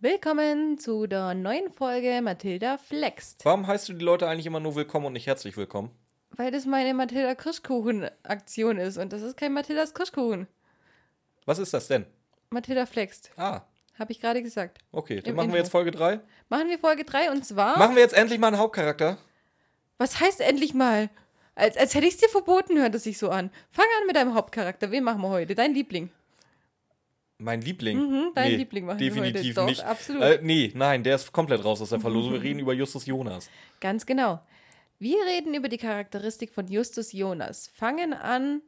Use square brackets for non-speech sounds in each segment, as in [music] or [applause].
Willkommen zu der neuen Folge Mathilda Flext. Warum heißt du die Leute eigentlich immer nur willkommen und nicht herzlich willkommen? Weil das meine Mathilda Kirschkuchen-Aktion ist und das ist kein Mathildas Kirschkuchen. Was ist das denn? Mathilda Flext, Ah, habe ich gerade gesagt. okay. Dann Im machen wir Intro. jetzt Folge 3. Machen wir Folge 3 und zwar. Machen wir jetzt endlich mal einen Hauptcharakter? was heißt endlich mal? Als, als hätte ich es dir verboten, hört es sich so an. Fang an mit deinem Hauptcharakter. Wen machen wir heute? Dein Liebling. Mein Liebling. Mhm, dein Liebling machen wir definitiv heute. Doch, nicht. absolut. Äh, nee, nein, der ist komplett raus aus der Verlosung. Wir [laughs] reden über Justus Jonas. Ganz genau. Wir reden über die Charakteristik von Justus Jonas. Fangen an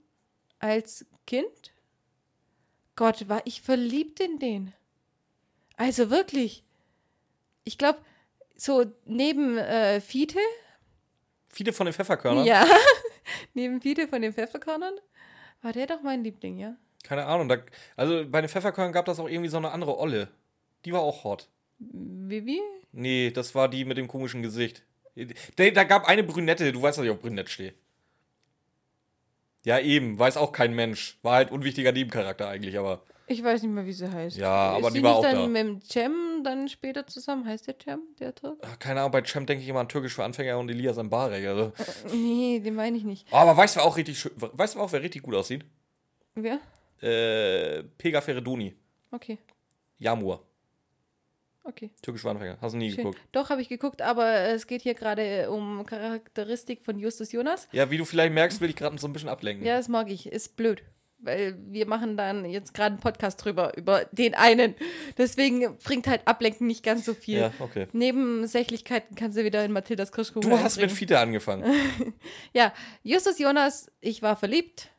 als Kind. Gott, war ich verliebt in den. Also wirklich. Ich glaube, so neben äh, Fiete, Viele von den Pfefferkörnern. ja, [laughs] neben Fiete von den Pfefferkörnern, war der doch mein Liebling, ja. Keine Ahnung. Da, also bei den Pfefferkörnern gab das auch irgendwie so eine andere Olle. Die war auch hot. Vivi? Nee, das war die mit dem komischen Gesicht. Da, da gab eine Brünette. Du weißt, dass ich auf Brünett stehe. Ja, eben. Weiß auch kein Mensch. War halt unwichtiger Nebencharakter eigentlich, aber. Ich weiß nicht mehr, wie sie heißt. Ja, aber Ist die sie war nicht auch dann da. mit dem Cem dann später zusammen? Heißt der Cem, der Turk? Ach, Keine Ahnung, bei Cem denke ich immer an Türkisch für Anfänger und Elias Mbarek. Also. [laughs] Nee, den meine ich nicht. Oh, aber weißt du, auch richtig schön, weißt du auch, wer richtig gut aussieht? Wer? Äh, Pega Feredoni. Okay, Jamur. okay. Türkisch Anfänger. Hast du nie Schön. geguckt? Doch, habe ich geguckt, aber es geht hier gerade äh, um Charakteristik von Justus Jonas. Ja, wie du vielleicht merkst, will ich gerade so ein bisschen ablenken. Ja, das mag ich. Ist blöd. Weil wir machen dann jetzt gerade einen Podcast drüber, über den einen. Deswegen bringt halt Ablenken nicht ganz so viel. Ja, okay. Nebensächlichkeiten kannst du wieder in Mathildas Kirschkuchen Du hast mit. Fiete angefangen. [laughs] Ja, Justus Jonas, ich war verliebt.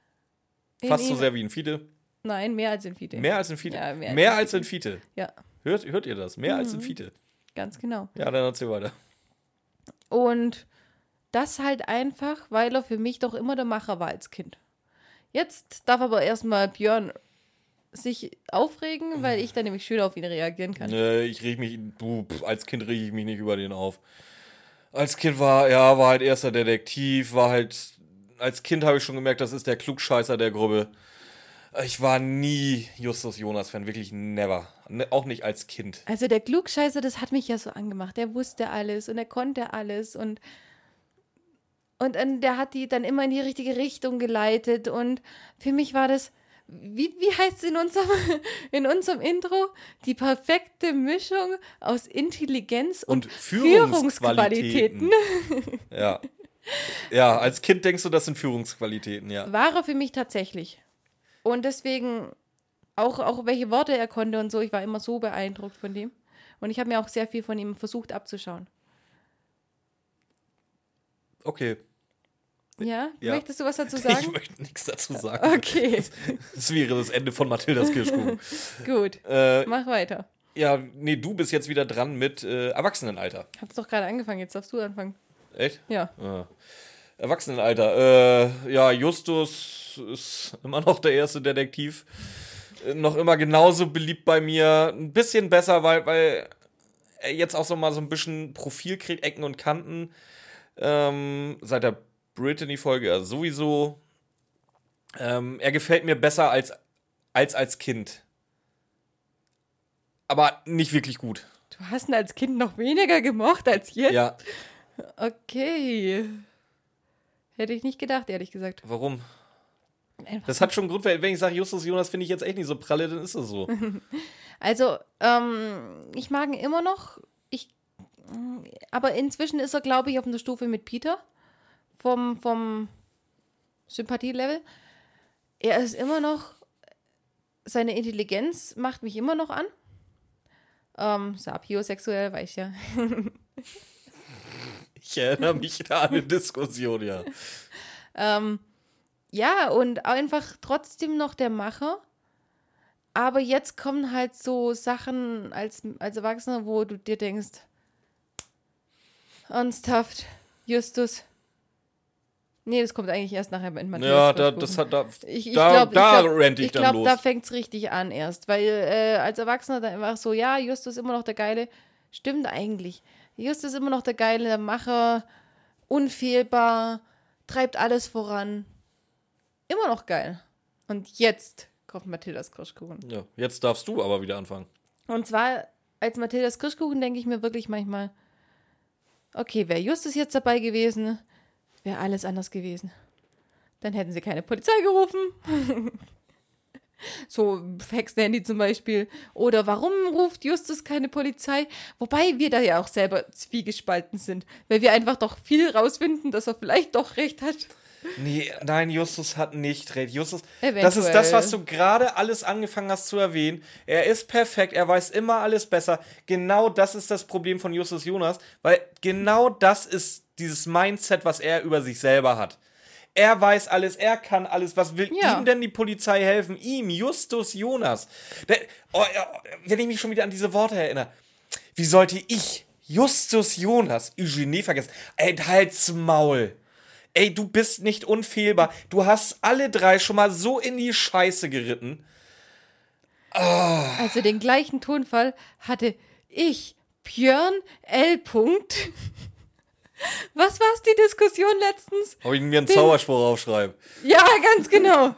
Fast so sehr wie in Fiete. Nein, mehr als in Fiete. Mehr als in Fiete. Ja, mehr mehr, als als in Fiete. Ja, Hört, hört ihr das? Mehr Mhm. als in Fiete. ganz genau. Ja, dann erzähl weiter. Und das halt einfach, weil er für mich doch immer der Macher war als Kind. Jetzt darf aber erstmal Björn sich aufregen, weil ich dann nämlich schön auf ihn reagieren kann. Äh, ich reg mich, du, als Kind reg ich mich nicht über den auf. Als Kind war, ja, war halt erster Detektiv, war halt, als Kind habe ich schon gemerkt, das ist der Klugscheißer der Gruppe. Ich war nie Justus Jonas-Fan, wirklich never. Ne, auch nicht als Kind. Also der Klugscheißer, das hat mich ja so angemacht. Der wusste alles und er konnte alles und und dann, der hat die dann immer in die richtige Richtung geleitet und für mich war das wie, wie heißt es in unserem, [laughs] in unserem Intro? Die perfekte Mischung aus Intelligenz und, Und Führungsqualitäten. Führungsqualitäten. [laughs] ja. Ja, als Kind denkst du, das sind Führungsqualitäten, ja. War er für mich tatsächlich. Und deswegen auch, auch welche Worte er konnte und so, ich war immer so beeindruckt von dem. Und ich habe mir auch sehr viel von ihm versucht abzuschauen. Okay. Ja? Ja. Möchtest du was dazu [laughs] Ich sagen? möchte nichts dazu sagen. Okay, [laughs] Das wäre das Ende von Mathildas Kirschkuchen. [laughs] gut. äh, Mach weiter. ja, nee, du bist jetzt wieder dran mit äh, Erwachsenenalter. Hab's doch gerade angefangen, jetzt darfst du anfangen. Echt? Ja. Ah. Erwachsenenalter. Äh, ja, Justus ist immer noch der erste Detektiv. Äh, noch immer genauso beliebt bei mir. Ein bisschen besser, weil, weil er jetzt auch so mal so ein bisschen Profil kriegt, Ecken und Kanten. Ähm, seit der Brittany-Folge ja sowieso. Ähm, er gefällt mir besser als, als als Kind. Aber nicht wirklich gut. Du hast ihn als Kind noch weniger gemocht als jetzt? Ja, Okay. Hätte ich nicht gedacht, ehrlich gesagt. warum? Einfach Das hat schon einen Grund, weil wenn ich sage, Justus Jonas finde ich jetzt echt nicht so pralle, dann ist es so. [laughs] Also, ähm, ich mag ihn immer noch. Ich, mm, aber inzwischen ist er, glaube ich, auf einer Stufe mit Peter. Vom, vom Sympathielevel. Er ist immer noch. Seine Intelligenz macht mich immer noch an. Ähm, sapiosexuell, weiß ich ja. [laughs] Ich erinnere mich da an eine Diskussion, ja. Ähm, ja, und einfach trotzdem noch der Macher. Aber jetzt kommen halt so Sachen als, als Erwachsener, wo du dir denkst, ernsthaft, Justus. Nee, das kommt eigentlich erst nachher in Matthias. Ja, da, das hat da, Ich, ich da, glaub, da ich glaub, rente ich, ich dann glaub, los. da fängt es richtig an erst. Weil äh, als Erwachsener dann einfach so, ja, Justus ist immer noch der Geile. Stimmt eigentlich. Justus ist immer noch der Geile, der Macher, unfehlbar, treibt alles voran. Immer noch geil. Und jetzt kommt Mathildas Kirschkuchen. Ja, jetzt darfst du aber wieder anfangen. Und zwar, als Mathildas Kirschkuchen denke ich mir wirklich manchmal, okay, wäre Justus jetzt dabei gewesen, wäre alles anders gewesen. Dann hätten sie keine Polizei gerufen. [laughs] so Hexenhandy zum Beispiel. Oder warum ruft Justus keine Polizei? Wobei wir da ja auch selber zwiegespalten sind, weil wir einfach doch viel rausfinden, dass er vielleicht doch recht hat. Nee, nein, Justus hat nicht recht. Justus, das Eventuell. ist das, was du gerade alles angefangen hast zu erwähnen. Er ist perfekt, er weiß immer alles besser. Genau das ist das Problem von Justus Jonas, weil genau das ist dieses Mindset, was er über sich selber hat. Er weiß alles, er kann alles. Was will Ja. ihm denn die Polizei helfen? Ihm, Justus Jonas. Der, oh, wenn ich mich schon wieder an diese Worte erinnere. Wie sollte ich, Justus Jonas, Eugenie vergessen? Ey, halt's Maul. Ey, du bist nicht unfehlbar. Du hast alle drei schon mal so in die Scheiße geritten. Also den gleichen Tonfall hatte ich, Björn L. Punkt. Was war's die Diskussion letztens? Ob ich mir einen Zauberspruch aufschreibe. Ja, ganz genau.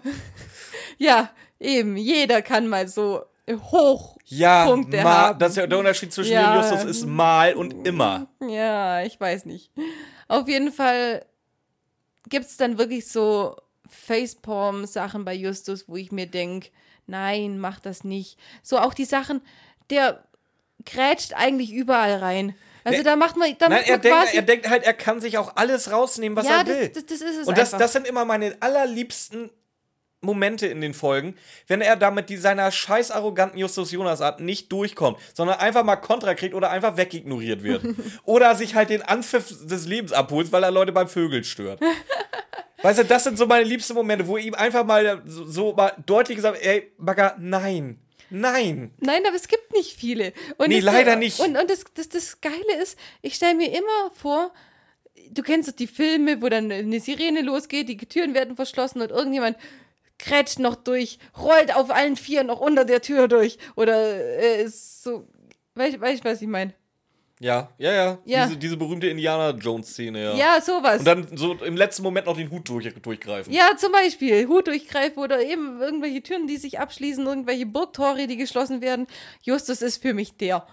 Ja, eben, jeder kann mal so hoch Ja, Punkte mal, haben. das ist ja der Unterschied zwischen Ja. Justus ist mal und immer. Ja, ich weiß nicht. Auf jeden Fall gibt's dann wirklich so Facepalm-Sachen bei Justus, wo ich mir denke, nein, mach das nicht. So auch die Sachen, der grätscht eigentlich überall rein. Also Nee. da macht man, da Nein, macht er man denkt, quasi, er denkt halt, er kann sich auch alles rausnehmen, was ja, er will. das, das, das ist es und das, einfach. das sind immer meine allerliebsten Momente in den Folgen, wenn er da mit die- seiner scheiß arroganten Justus Jonas Art nicht durchkommt, sondern einfach mal Kontra kriegt oder einfach wegignoriert wird. [laughs] oder sich halt den Anpfiff des Lebens abholt, weil er Leute beim Vögeln stört. [laughs] weißt du, das sind so meine liebsten Momente, wo ihm einfach mal so, so mal deutlich gesagt, ey, Bagger, nein. Nein. Nein, aber es gibt nicht viele. Und Nee, leider nicht. Und, und das, das, das Geile ist, ich stelle mir immer vor, du kennst doch die Filme, wo dann eine Sirene losgeht, die Türen werden verschlossen und irgendjemand krätscht noch durch, rollt auf allen Vieren noch unter der Tür durch. Oder äh, ist so. Weißt du, weiß, was ich meine? Ja, ja, ja. Ja. Diese, diese berühmte Indiana Jones-Szene, ja. Ja, sowas. Und dann so im letzten Moment noch den Hut durch, durchgreifen. Ja, zum Beispiel Hut durchgreifen oder eben irgendwelche Türen, die sich abschließen, irgendwelche Burgtore, die geschlossen werden. Justus ist für mich der.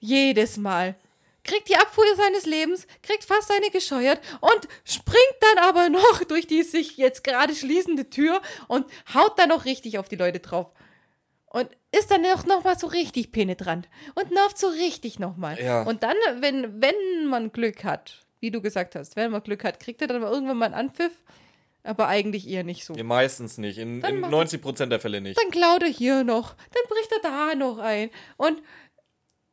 Jedes Mal. Kriegt die Abfuhr seines Lebens, kriegt fast eine gescheuert und springt dann aber noch [laughs] durch die sich jetzt gerade schließende Tür und haut dann noch richtig auf die Leute drauf. Und ist dann auch noch mal so richtig penetrant und nervt so richtig noch mal. Ja. Und dann, wenn, wenn man Glück hat, wie du gesagt hast, wenn man Glück hat, kriegt er dann irgendwann mal einen Anpfiff, aber eigentlich eher nicht so. Ja, meistens nicht. In, in macht- 90% der Fälle nicht. Dann klaut er hier noch, dann bricht er da noch ein. Und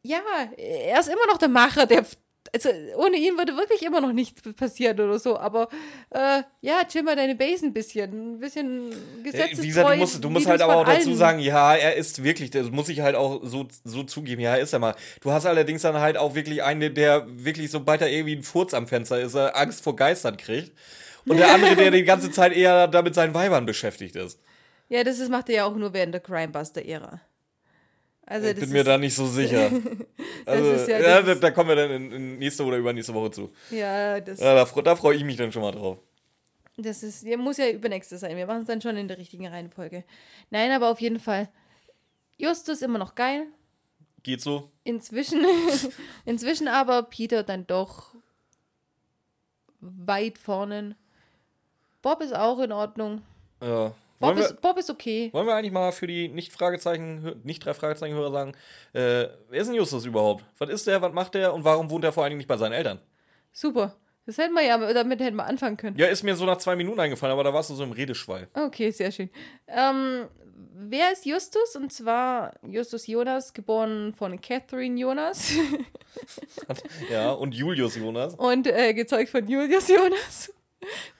ja, er ist immer noch der Macher, der. Also ohne ihn würde wirklich immer noch nichts passieren oder so. Aber äh, ja, chill mal deine Base ein bisschen. Ein bisschen gesetzestreu. Wie gesagt, du musst, du musst halt aber auch dazu sagen, ja, er ist wirklich, das muss ich halt auch so, so zugeben, ja, ist er mal. Du hast allerdings dann halt auch wirklich einen, der wirklich, sobald er irgendwie ein Furz am Fenster ist, er Angst vor Geistern kriegt. Und der andere, der die ganze Zeit eher da mit seinen Weibern beschäftigt ist. Ja, das ist, macht er ja auch nur während der Crimebuster-Ära. Also, Ich bin mir da nicht so sicher. [laughs] Also, ja- ja, da, da kommen wir dann in, in nächste oder übernächste Woche zu. Ja, das, Ja, da, da freue ich mich dann schon mal drauf. das ist, ja, muss ja übernächste sein. Wir machen es dann schon in der richtigen Reihenfolge. Nein, aber auf jeden Fall. Justus immer noch geil. Geht so? Inzwischen, [laughs] inzwischen aber Peter dann doch weit vorne. Bob ist auch in Ordnung. Ja. Bob Wollen wir, ist, Bob ist okay. wollen wir eigentlich mal für die Nicht-Fragezeichen, nicht drei Fragezeichen-Hörer sagen, äh, wer ist denn Justus überhaupt? Was ist der, was macht der und warum wohnt er vor allen Dingen nicht bei seinen Eltern? Super. Das hätten wir ja, damit hätten wir anfangen können. Ja, ist mir so nach zwei Minuten eingefallen, aber da warst du so im Redeschwall. Okay, sehr schön. Ähm, wer ist Justus? Und zwar Justus Jonas, geboren von Catherine Jonas [laughs] ja, und Julius Jonas. und äh, gezeugt von Julius Jonas.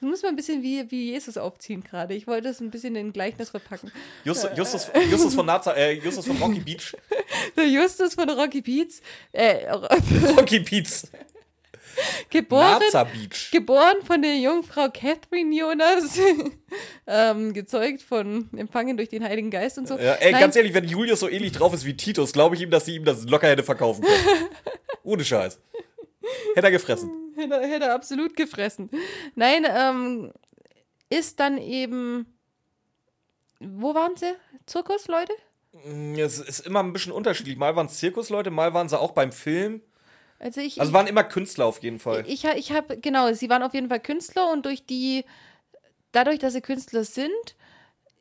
Das [laughs] muss man ein bisschen wie, wie Jesus aufziehen gerade. Ich wollte es ein bisschen in Gleichnis verpacken. Justus, Justus, Justus von Naza, äh, Justus von Rocky Beach. [laughs] Der Justus von Rocky Beats, äh, [laughs] Rocky Beach. geboren, Beach. geboren von der Jungfrau Catherine Jonas, ähm, gezeugt von Empfangen durch den Heiligen Geist und so. Ja, ey, Nein, ganz ehrlich, wenn Julius so ähnlich drauf ist wie Titus, glaube ich ihm, dass sie ihm das locker hätte verkaufen können. Ohne Scheiß. Hätte er gefressen. Hätte, hätte absolut gefressen. Nein, ähm, ist dann eben wo waren sie? Zirkus, Leute? Mm, Es ist immer ein bisschen unterschiedlich. Mal waren es Zirkusleute, mal waren sie auch beim Film. Also ich, Also waren immer Künstler auf jeden Fall. ich, ich, ich habe, genau, sie waren auf jeden Fall Künstler und durch die, dadurch, dass sie Künstler sind,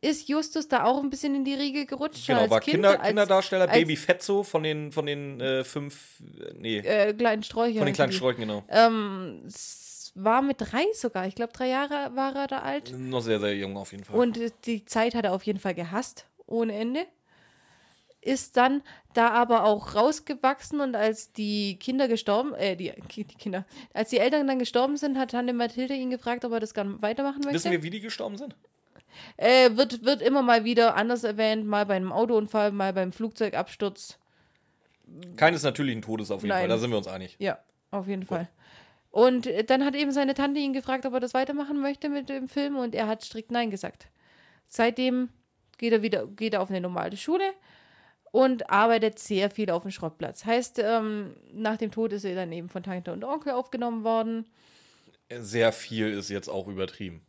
ist Justus da auch ein bisschen in die Riege gerutscht. Genau, als war kind, Kinder, als, Kinderdarsteller, als- Baby Fetzo von den, von den äh, fünf, äh, nee, Äh, kleinen Sträucher. von den kleinen Sträuchen, genau. Ähm, war mit drei sogar. Ich glaube, drei Jahre war er da alt. Noch sehr, sehr jung auf jeden Fall. Und die Zeit hat er auf jeden Fall gehasst, ohne Ende. Ist dann da aber auch rausgewachsen und als die Kinder gestorben, äh, die, die Kinder, als die Eltern dann gestorben sind, hat Tante Mathilde ihn gefragt, ob er das gerne weitermachen möchte. Wissen wir, wie die gestorben sind? Äh, wird, wird immer mal wieder anders erwähnt, mal bei einem Autounfall, mal beim Flugzeugabsturz. Keines natürlichen Todes auf jeden Nein. Fall, da sind wir uns einig. Ja, auf jeden Fall. Und äh, dann hat eben seine Tante ihn gefragt, ob er das weitermachen möchte mit dem Film und er hat strikt Nein gesagt. Seitdem geht er wieder geht er auf eine normale Schule und arbeitet sehr viel auf dem Schrottplatz. Heißt, ähm, nach dem Tod ist er dann eben von Tante und Onkel aufgenommen worden. Sehr viel ist jetzt auch übertrieben.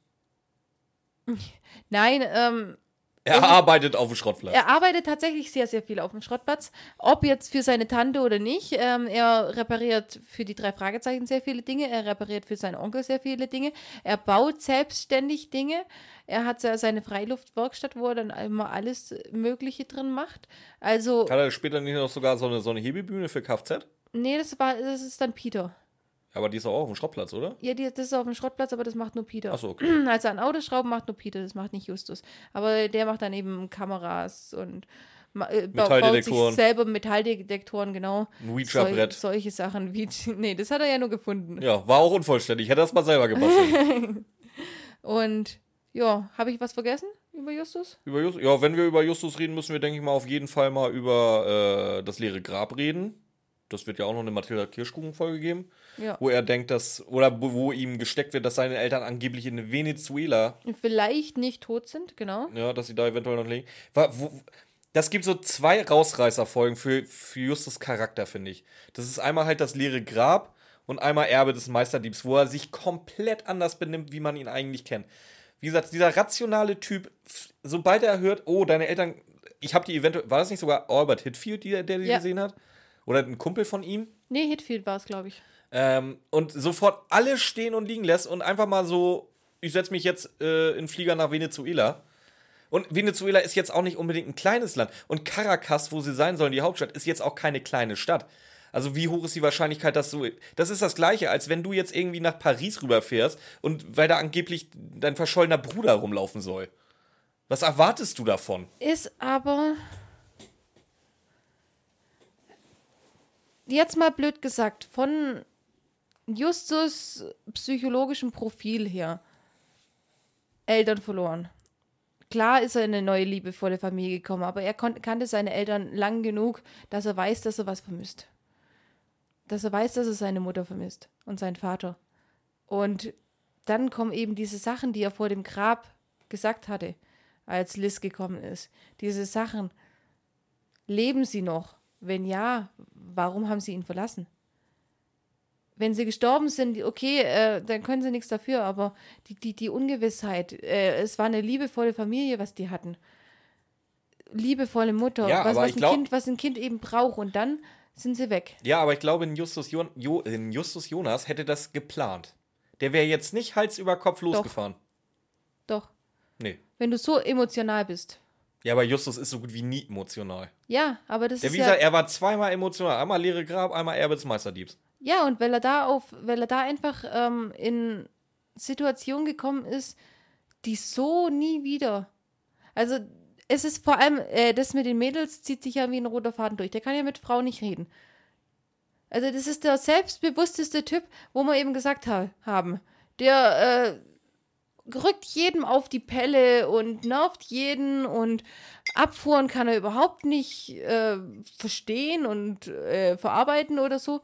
Nein, ähm, Er arbeitet auf dem Schrottplatz. Er arbeitet tatsächlich sehr, sehr viel auf dem Schrottplatz. Ob jetzt für seine Tante oder nicht. Ähm, er repariert für die drei Fragezeichen sehr viele Dinge. Er repariert für seinen Onkel sehr viele Dinge. Er baut selbstständig Dinge. Er hat se- seine Freiluftwerkstatt, wo er dann immer alles Mögliche drin macht. Also, Hat er später nicht noch sogar so eine, so eine Hebebühne für Kfz? nee, das, war, das ist dann Peter. Aber die ist doch auch auf dem Schrottplatz, oder? Ja, die, das ist auf dem Schrottplatz, aber das macht nur Peter. Achso, okay. [clears throat] Also an Autos schrauben macht nur Peter, das macht nicht Justus. Aber der macht dann eben Kameras und äh, ba- baut sich selber Metalldetektoren, genau. Ein Ouija-Brett. Sol solche Sachen wie. [laughs] Nee, das hat er ja nur gefunden. Ja, war auch unvollständig. Hätte das mal selber gebastelt. [laughs] Und ja, habe ich was vergessen über Justus? über Justus, ja, wenn wir über Justus reden, müssen wir, denke ich mal, auf jeden Fall mal über äh, das leere Grab reden. Das wird ja auch noch eine Mathilda Kirschkuchen-Folge geben, Ja. wo er denkt, dass, oder wo, wo ihm gesteckt wird, dass seine Eltern angeblich in Venezuela, Vielleicht nicht tot sind, genau. ja, dass sie da eventuell noch Wo, das gibt so zwei Rausreißerfolgen für, für Justus Charakter, finde ich. Das ist einmal halt das leere Grab und einmal Erbe des Meisterdiebs, wo er sich komplett anders benimmt, wie man ihn eigentlich kennt. Wie gesagt, dieser rationale Typ, sobald er hört, oh, deine Eltern, ich habe die eventuell, war das nicht sogar Albert Hitfield, die, der die Ja. gesehen hat? Oder ein Kumpel von ihm? Nee, Hitfield war es, glaube ich. Ähm, und sofort alles stehen und liegen lässt und einfach mal so, ich setze mich jetzt äh, in Flieger nach Venezuela. Und Venezuela ist jetzt auch nicht unbedingt ein kleines Land. Und Caracas, wo sie sein sollen, die Hauptstadt, ist jetzt auch keine kleine Stadt. Also wie hoch ist die Wahrscheinlichkeit, dass du... Das ist das Gleiche, als wenn du jetzt irgendwie nach Paris rüberfährst und weil da angeblich dein verschollener Bruder rumlaufen soll. Was erwartest du davon? Ist aber. Jetzt mal blöd gesagt, von Justus psychologischem Profil her. Eltern verloren. Klar ist er in eine neue liebevolle Familie gekommen, aber er kannte seine Eltern lang genug, dass er weiß, dass er was vermisst. Dass er weiß, dass er seine Mutter vermisst und seinen Vater. Und dann kommen eben diese Sachen, die er vor dem Grab gesagt hatte, als Liz gekommen ist. Diese Sachen. Leben sie noch? Wenn ja, warum haben sie ihn verlassen? Wenn sie gestorben sind, okay, äh, dann können sie nichts dafür, aber die, die, die Ungewissheit, äh, es war eine liebevolle Familie, was die hatten. Liebevolle Mutter, Ja, was, was, ein glaub- kind, was ein Kind eben braucht. Und dann sind sie weg. Ja, aber ich glaube, in Justus, Jon jo in Justus Jonas hätte das geplant. Der wäre jetzt nicht Hals über Kopf losgefahren. Doch. Nee. Wenn du so emotional bist. Ja, aber Justus ist so gut wie nie emotional. Ja, aber das Der, ist wie ja. er war zweimal emotional. Einmal leere Grab, einmal Erbe des Meisterdiebs. Ja, und weil er da auf, weil er da einfach ähm, in Situationen gekommen ist, die so nie wieder. Also es ist vor allem, äh, das mit den Mädels zieht sich ja wie ein roter Faden durch. Der kann ja mit Frauen nicht reden. Also das ist der selbstbewussteste Typ, wo wir eben gesagt ha haben. Der äh, rückt jedem auf die Pelle und nervt jeden und Abfuhren kann er überhaupt nicht äh, verstehen und äh, verarbeiten oder so.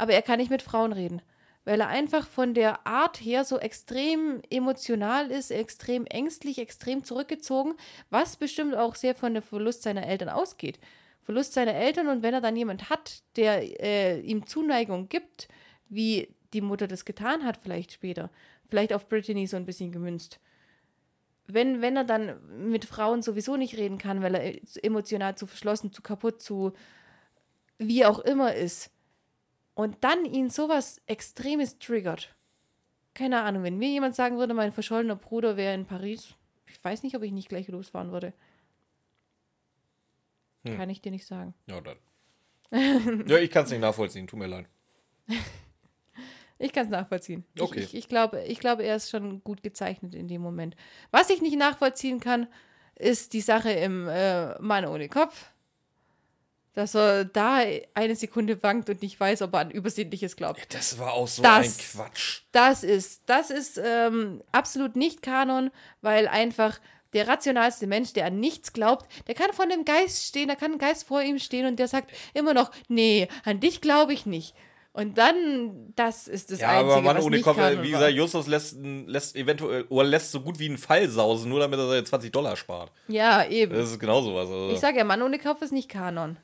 Aber er kann nicht mit Frauen reden, weil er einfach von der Art her so extrem emotional ist, extrem ängstlich, extrem zurückgezogen, was bestimmt auch sehr von der Verlust seiner Eltern ausgeht. Verlust seiner Eltern und wenn er dann jemand hat, der äh, ihm Zuneigung gibt, wie die Mutter das getan hat, vielleicht später, vielleicht auf Brittany so ein bisschen gemünzt. wenn, wenn er dann mit Frauen sowieso nicht reden kann, weil er emotional zu verschlossen, zu kaputt, zu wie auch immer ist, und dann ihn sowas Extremes triggert. Keine Ahnung, wenn mir jemand sagen würde, mein verschollener Bruder wäre in Paris, ich weiß nicht, ob ich nicht gleich losfahren würde. Hm. Kann ich dir nicht sagen. Ja, dann. ja, ich kann es nicht nachvollziehen, tut mir leid. [laughs] Ich kann es nachvollziehen. Okay. Ich, ich, ich, glaube, ich glaube, er ist schon gut gezeichnet in dem Moment. Was ich nicht nachvollziehen kann, ist die Sache im äh, Mann ohne Kopf. Dass er da eine Sekunde wankt und nicht weiß, ob er an Übersinnliches glaubt. Das war auch so das, ein Quatsch. Das ist, das ist ähm, absolut nicht Kanon, weil einfach der rationalste Mensch, der an nichts glaubt, der kann vor einem Geist stehen, da kann ein Geist vor ihm stehen und der sagt immer noch, nee, an dich glaube ich nicht. Und dann, das ist das ja, Einzige, aber Mann was ohne nicht Kopf, Kanon wie gesagt, Justus lässt, lässt eventuell, oder lässt so gut wie einen Fall sausen, nur damit er seine 20 Dollar spart. Ja, eben. Das ist genau sowas. Also. Ich sage ja, Mann ohne Kopf ist nicht Kanon.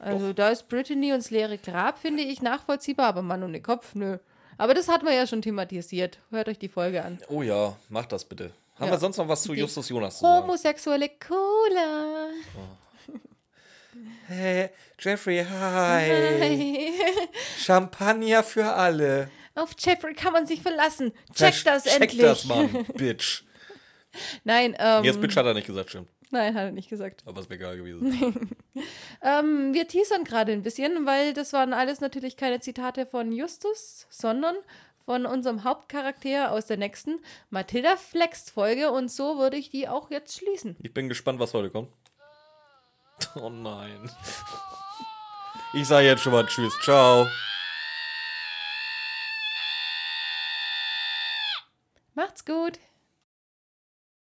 Also da ist Brittany und das leere Grab, finde ich, nachvollziehbar, aber Mann ohne Kopf, nö. Aber das hatten wir ja schon thematisiert. Hört euch die Folge an. oh ja, macht das bitte. Haben Ja. wir sonst noch was zu Die Justus Jonas zu sagen? Homosexuelle Cola. Hey, Jeffrey, hi. Hey. Champagner für alle. Auf Jeffrey kann man sich verlassen. Check Versch- das check endlich. das, Mann, Bitch. [laughs] Nein, ähm, Jetzt Bitch hat er nicht gesagt, stimmt. Nein, hat er nicht gesagt. Aber es wäre egal gewesen. [laughs] Ähm, wir teasern gerade ein bisschen, weil das waren alles natürlich keine Zitate von Justus, sondern von unserem Hauptcharakter aus der nächsten Matilda Flex Folge und so würde ich die auch jetzt schließen. Ich bin gespannt, was heute kommt. [laughs] Oh nein. Ich sage jetzt schon mal Tschüss. Ciao. Macht's gut.